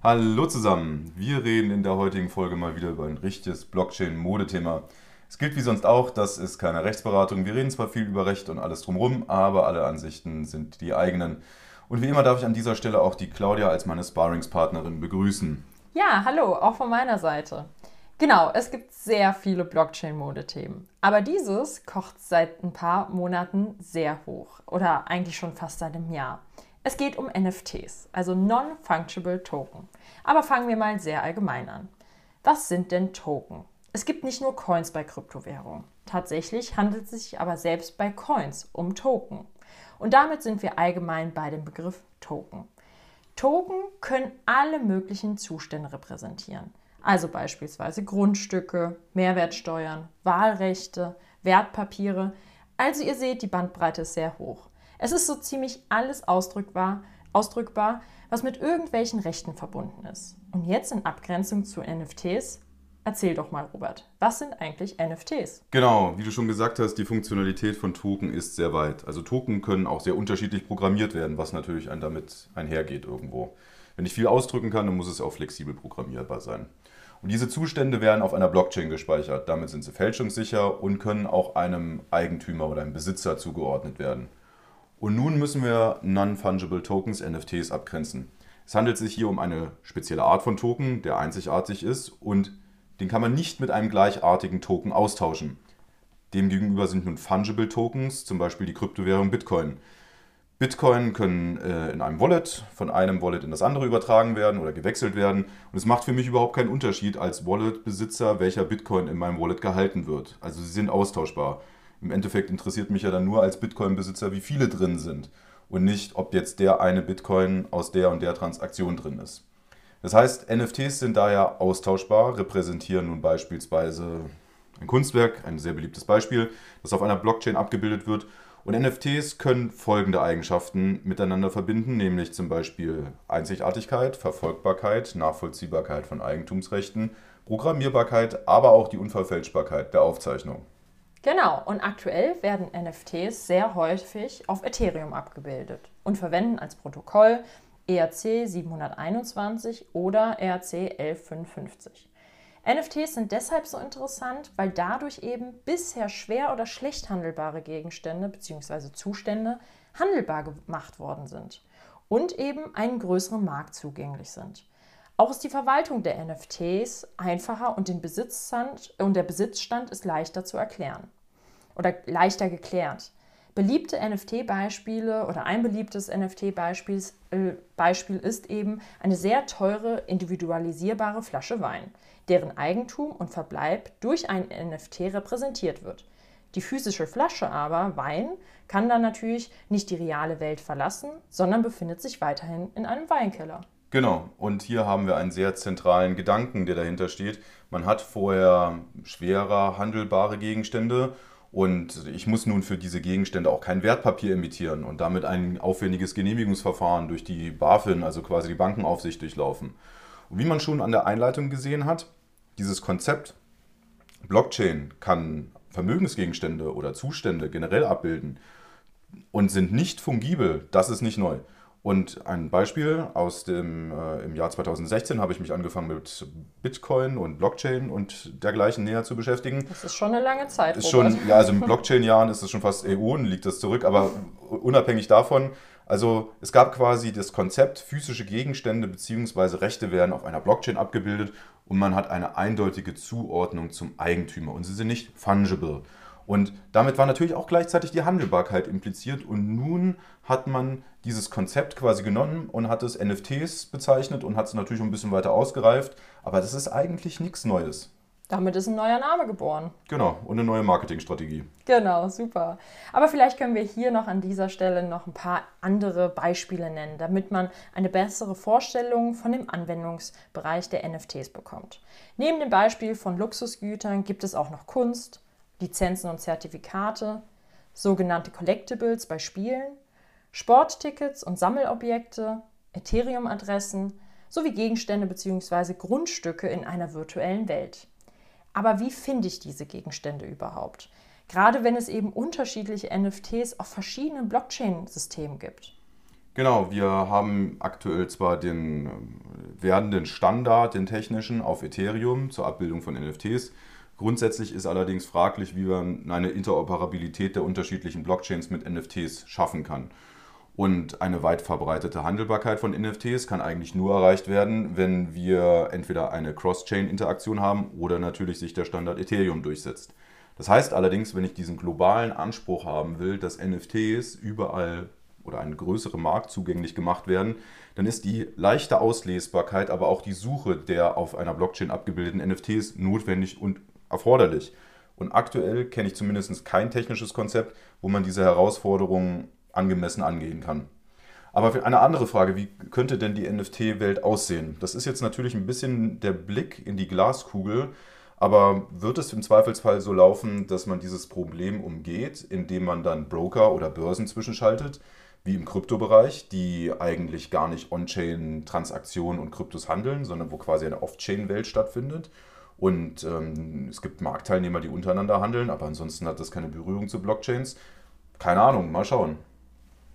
Hallo zusammen, wir reden in der heutigen Folge mal wieder über ein richtiges Blockchain-Modethema. Es gilt wie sonst auch, das ist keine Rechtsberatung. Wir reden zwar viel über Recht und alles drumherum, aber alle Ansichten sind die eigenen. Und wie immer darf ich an dieser Stelle auch die Claudia als meine Sparringspartnerin begrüßen. Ja, hallo, auch von meiner Seite. Genau, es gibt sehr viele Blockchain-Modethemen. Aber dieses kocht seit ein paar Monaten sehr hoch. Oder eigentlich schon fast seit einem Jahr. Es geht um NFTs, also Non-Fungible Token. Aber fangen wir mal sehr allgemein an. Was sind denn Token? Es gibt nicht nur Coins bei Kryptowährungen. Tatsächlich handelt es sich aber selbst bei Coins um Token. Und damit sind wir allgemein bei dem Begriff Token. Token können alle möglichen Zustände repräsentieren. Also beispielsweise Grundstücke, Mehrwertsteuern, Wahlrechte, Wertpapiere. Also ihr seht, die Bandbreite ist sehr hoch. Es ist so ziemlich alles ausdrückbar, ausdrückbar, was mit irgendwelchen Rechten verbunden ist. Und jetzt in Abgrenzung zu NFTs Erzähl doch mal, Robert, was sind eigentlich NFTs? Genau, wie du schon gesagt hast, die Funktionalität von Token ist sehr weit. Also Token können auch sehr unterschiedlich programmiert werden, was natürlich ein damit einhergeht irgendwo. Wenn ich viel ausdrücken kann, dann muss es auch flexibel programmierbar sein. Und diese Zustände werden auf einer Blockchain gespeichert. Damit sind sie fälschungssicher und können auch einem Eigentümer oder einem Besitzer zugeordnet werden. Und nun müssen wir Non-Fungible Tokens, NFTs, abgrenzen. Es handelt sich hier um eine spezielle Art von Token, der einzigartig ist und den kann man nicht mit einem gleichartigen Token austauschen. Demgegenüber sind nun Fungible Tokens, zum Beispiel die Kryptowährung Bitcoin. Bitcoin können äh, in einem Wallet von einem Wallet in das andere übertragen werden oder gewechselt werden. Und es macht für mich überhaupt keinen Unterschied als Wallet-Besitzer, welcher Bitcoin in meinem Wallet gehalten wird. Also sie sind austauschbar. Im Endeffekt interessiert mich ja dann nur als Bitcoin-Besitzer, wie viele drin sind und nicht, ob jetzt der eine Bitcoin aus der und der Transaktion drin ist. Das heißt, NFTs sind daher austauschbar, repräsentieren nun beispielsweise ein Kunstwerk, ein sehr beliebtes Beispiel, das auf einer Blockchain abgebildet wird. Und NFTs können folgende Eigenschaften miteinander verbinden, nämlich zum Beispiel Einzigartigkeit, Verfolgbarkeit, Nachvollziehbarkeit von Eigentumsrechten, Programmierbarkeit, aber auch die Unverfälschbarkeit der Aufzeichnung. Genau, und aktuell werden NFTs sehr häufig auf Ethereum abgebildet und verwenden als Protokoll ERC 721 oder ERC 1155. NFTs sind deshalb so interessant, weil dadurch eben bisher schwer oder schlecht handelbare Gegenstände bzw. Zustände handelbar gemacht worden sind und eben einen größeren Markt zugänglich sind. Auch ist die Verwaltung der NFTs einfacher und, den Besitzstand, und der Besitzstand ist leichter zu erklären oder leichter geklärt. Beliebte NFT-Beispiele oder ein beliebtes NFT-Beispiel äh, ist eben eine sehr teure individualisierbare Flasche Wein, deren Eigentum und Verbleib durch ein NFT repräsentiert wird. Die physische Flasche aber, Wein, kann dann natürlich nicht die reale Welt verlassen, sondern befindet sich weiterhin in einem Weinkeller. Genau, und hier haben wir einen sehr zentralen Gedanken, der dahinter steht. Man hat vorher schwerer handelbare Gegenstände und ich muss nun für diese Gegenstände auch kein Wertpapier emittieren und damit ein aufwendiges Genehmigungsverfahren durch die BaFin, also quasi die Bankenaufsicht, durchlaufen. Und wie man schon an der Einleitung gesehen hat, dieses Konzept Blockchain kann Vermögensgegenstände oder Zustände generell abbilden und sind nicht fungibel, das ist nicht neu. Und ein Beispiel aus dem äh, im Jahr 2016 habe ich mich angefangen mit Bitcoin und Blockchain und dergleichen näher zu beschäftigen. Das ist schon eine lange Zeit. Ist schon, ja, also in Blockchain-Jahren ist es schon fast EU und liegt das zurück, aber unabhängig davon, also es gab quasi das Konzept, physische Gegenstände bzw. Rechte werden auf einer Blockchain abgebildet und man hat eine eindeutige Zuordnung zum Eigentümer und sie sind nicht fungible. Und damit war natürlich auch gleichzeitig die Handelbarkeit impliziert. Und nun hat man dieses Konzept quasi genommen und hat es NFTs bezeichnet und hat es natürlich ein bisschen weiter ausgereift. Aber das ist eigentlich nichts Neues. Damit ist ein neuer Name geboren. Genau, und eine neue Marketingstrategie. Genau, super. Aber vielleicht können wir hier noch an dieser Stelle noch ein paar andere Beispiele nennen, damit man eine bessere Vorstellung von dem Anwendungsbereich der NFTs bekommt. Neben dem Beispiel von Luxusgütern gibt es auch noch Kunst, Lizenzen und Zertifikate, sogenannte Collectibles bei Spielen, Sporttickets und Sammelobjekte, Ethereum-Adressen sowie Gegenstände bzw. Grundstücke in einer virtuellen Welt. Aber wie finde ich diese Gegenstände überhaupt? Gerade wenn es eben unterschiedliche NFTs auf verschiedenen Blockchain-Systemen gibt. Genau, wir haben aktuell zwar den äh, werdenden Standard, den technischen, auf Ethereum zur Abbildung von NFTs. Grundsätzlich ist allerdings fraglich, wie man eine Interoperabilität der unterschiedlichen Blockchains mit NFTs schaffen kann. Und eine weit verbreitete Handelbarkeit von NFTs kann eigentlich nur erreicht werden, wenn wir entweder eine Cross-Chain-Interaktion haben oder natürlich sich der Standard Ethereum durchsetzt. Das heißt allerdings, wenn ich diesen globalen Anspruch haben will, dass NFTs überall oder ein größerer Markt zugänglich gemacht werden, dann ist die leichte Auslesbarkeit, aber auch die Suche der auf einer Blockchain abgebildeten NFTs notwendig und erforderlich. Und aktuell kenne ich zumindest kein technisches Konzept, wo man diese Herausforderungen angemessen angehen kann. Aber eine andere Frage, wie könnte denn die NFT-Welt aussehen? Das ist jetzt natürlich ein bisschen der Blick in die Glaskugel, aber wird es im Zweifelsfall so laufen, dass man dieses Problem umgeht, indem man dann Broker oder Börsen zwischenschaltet, wie im Kryptobereich, die eigentlich gar nicht On-Chain-Transaktionen und Kryptos handeln, sondern wo quasi eine Off-Chain-Welt stattfindet? Und ähm, es gibt Marktteilnehmer, die untereinander handeln, aber ansonsten hat das keine Berührung zu Blockchains. Keine Ahnung, mal schauen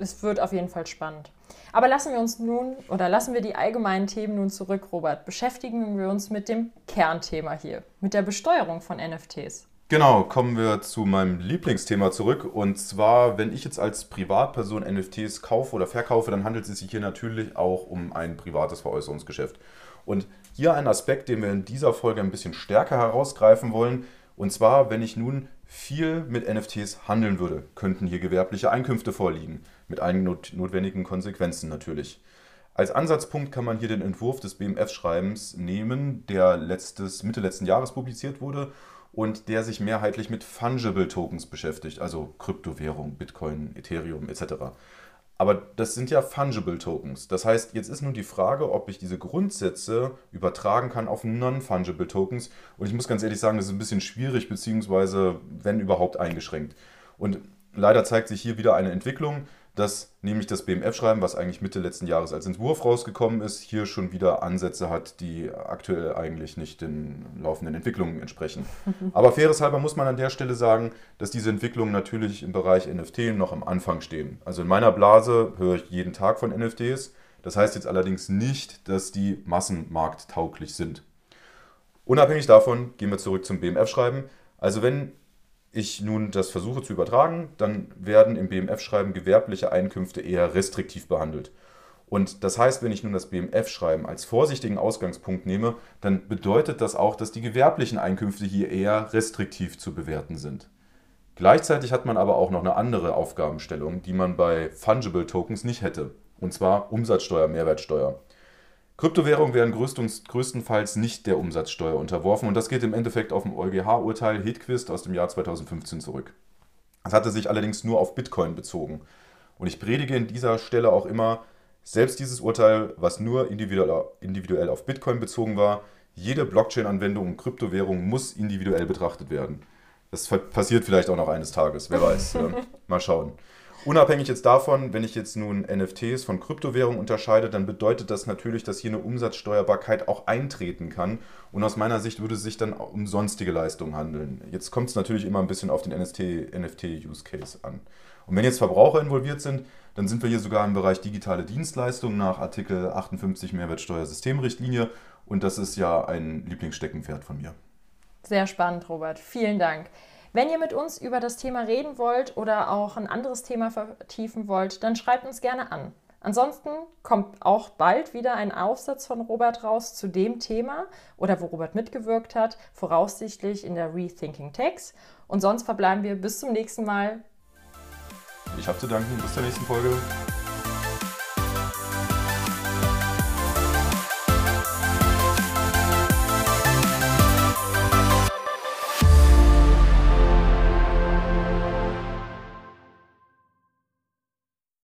es wird auf jeden Fall spannend. Aber lassen wir uns nun oder lassen wir die allgemeinen Themen nun zurück, Robert. Beschäftigen wir uns mit dem Kernthema hier, mit der Besteuerung von NFTs. Genau, kommen wir zu meinem Lieblingsthema zurück. Und zwar, wenn ich jetzt als Privatperson NFTs kaufe oder verkaufe, dann handelt es sich hier natürlich auch um ein privates Veräußerungsgeschäft. Und hier ein Aspekt, den wir in dieser Folge ein bisschen stärker herausgreifen wollen. Und zwar, wenn ich nun viel mit NFTs handeln würde, könnten hier gewerbliche Einkünfte vorliegen, mit allen not notwendigen Konsequenzen natürlich. Als Ansatzpunkt kann man hier den Entwurf des BMF-Schreibens nehmen, der letztes, Mitte letzten Jahres publiziert wurde und der sich mehrheitlich mit Fungible Tokens beschäftigt, also Kryptowährung, Bitcoin, Ethereum etc. Aber das sind ja Fungible Tokens. Das heißt, jetzt ist nun die Frage, ob ich diese Grundsätze übertragen kann auf Non-Fungible Tokens. Und ich muss ganz ehrlich sagen, das ist ein bisschen schwierig, beziehungsweise wenn überhaupt eingeschränkt. Und leider zeigt sich hier wieder eine Entwicklung dass nämlich das BMF-Schreiben, was eigentlich Mitte letzten Jahres als Entwurf rausgekommen ist, hier schon wieder Ansätze hat, die aktuell eigentlich nicht den laufenden Entwicklungen entsprechen. Aber faireshalber muss man an der Stelle sagen, dass diese Entwicklungen natürlich im Bereich NFT noch am Anfang stehen. Also in meiner Blase höre ich jeden Tag von NFTs. Das heißt jetzt allerdings nicht, dass die massenmarkttauglich sind. Unabhängig davon gehen wir zurück zum BMF-Schreiben. Also wenn ich nun das versuche zu übertragen, dann werden im BMF-Schreiben gewerbliche Einkünfte eher restriktiv behandelt. Und das heißt, wenn ich nun das BMF-Schreiben als vorsichtigen Ausgangspunkt nehme, dann bedeutet das auch, dass die gewerblichen Einkünfte hier eher restriktiv zu bewerten sind. Gleichzeitig hat man aber auch noch eine andere Aufgabenstellung, die man bei Fungible Tokens nicht hätte, und zwar Umsatzsteuer, Mehrwertsteuer. Kryptowährungen werden größtenfalls nicht der Umsatzsteuer unterworfen und das geht im Endeffekt auf dem EuGH-Urteil Hedquist aus dem Jahr 2015 zurück. Es hatte sich allerdings nur auf Bitcoin bezogen. Und ich predige in dieser Stelle auch immer, selbst dieses Urteil, was nur individuell auf Bitcoin bezogen war, jede Blockchain-Anwendung und Kryptowährung muss individuell betrachtet werden. Das passiert vielleicht auch noch eines Tages, wer weiß. Mal schauen. Unabhängig jetzt davon, wenn ich jetzt nun NFTs von Kryptowährungen unterscheide, dann bedeutet das natürlich, dass hier eine Umsatzsteuerbarkeit auch eintreten kann. Und aus meiner Sicht würde es sich dann um sonstige Leistungen handeln. Jetzt kommt es natürlich immer ein bisschen auf den NFT-Use-Case an. Und wenn jetzt Verbraucher involviert sind, dann sind wir hier sogar im Bereich digitale Dienstleistungen nach Artikel 58 Mehrwertsteuersystemrichtlinie. Und das ist ja ein Lieblingssteckenpferd von mir. Sehr spannend, Robert. Vielen Dank. Wenn ihr mit uns über das Thema reden wollt oder auch ein anderes Thema vertiefen wollt, dann schreibt uns gerne an. Ansonsten kommt auch bald wieder ein Aufsatz von Robert raus zu dem Thema oder wo Robert mitgewirkt hat, voraussichtlich in der Rethinking Text. Und sonst verbleiben wir bis zum nächsten Mal. Ich habe zu danken. Bis zur nächsten Folge.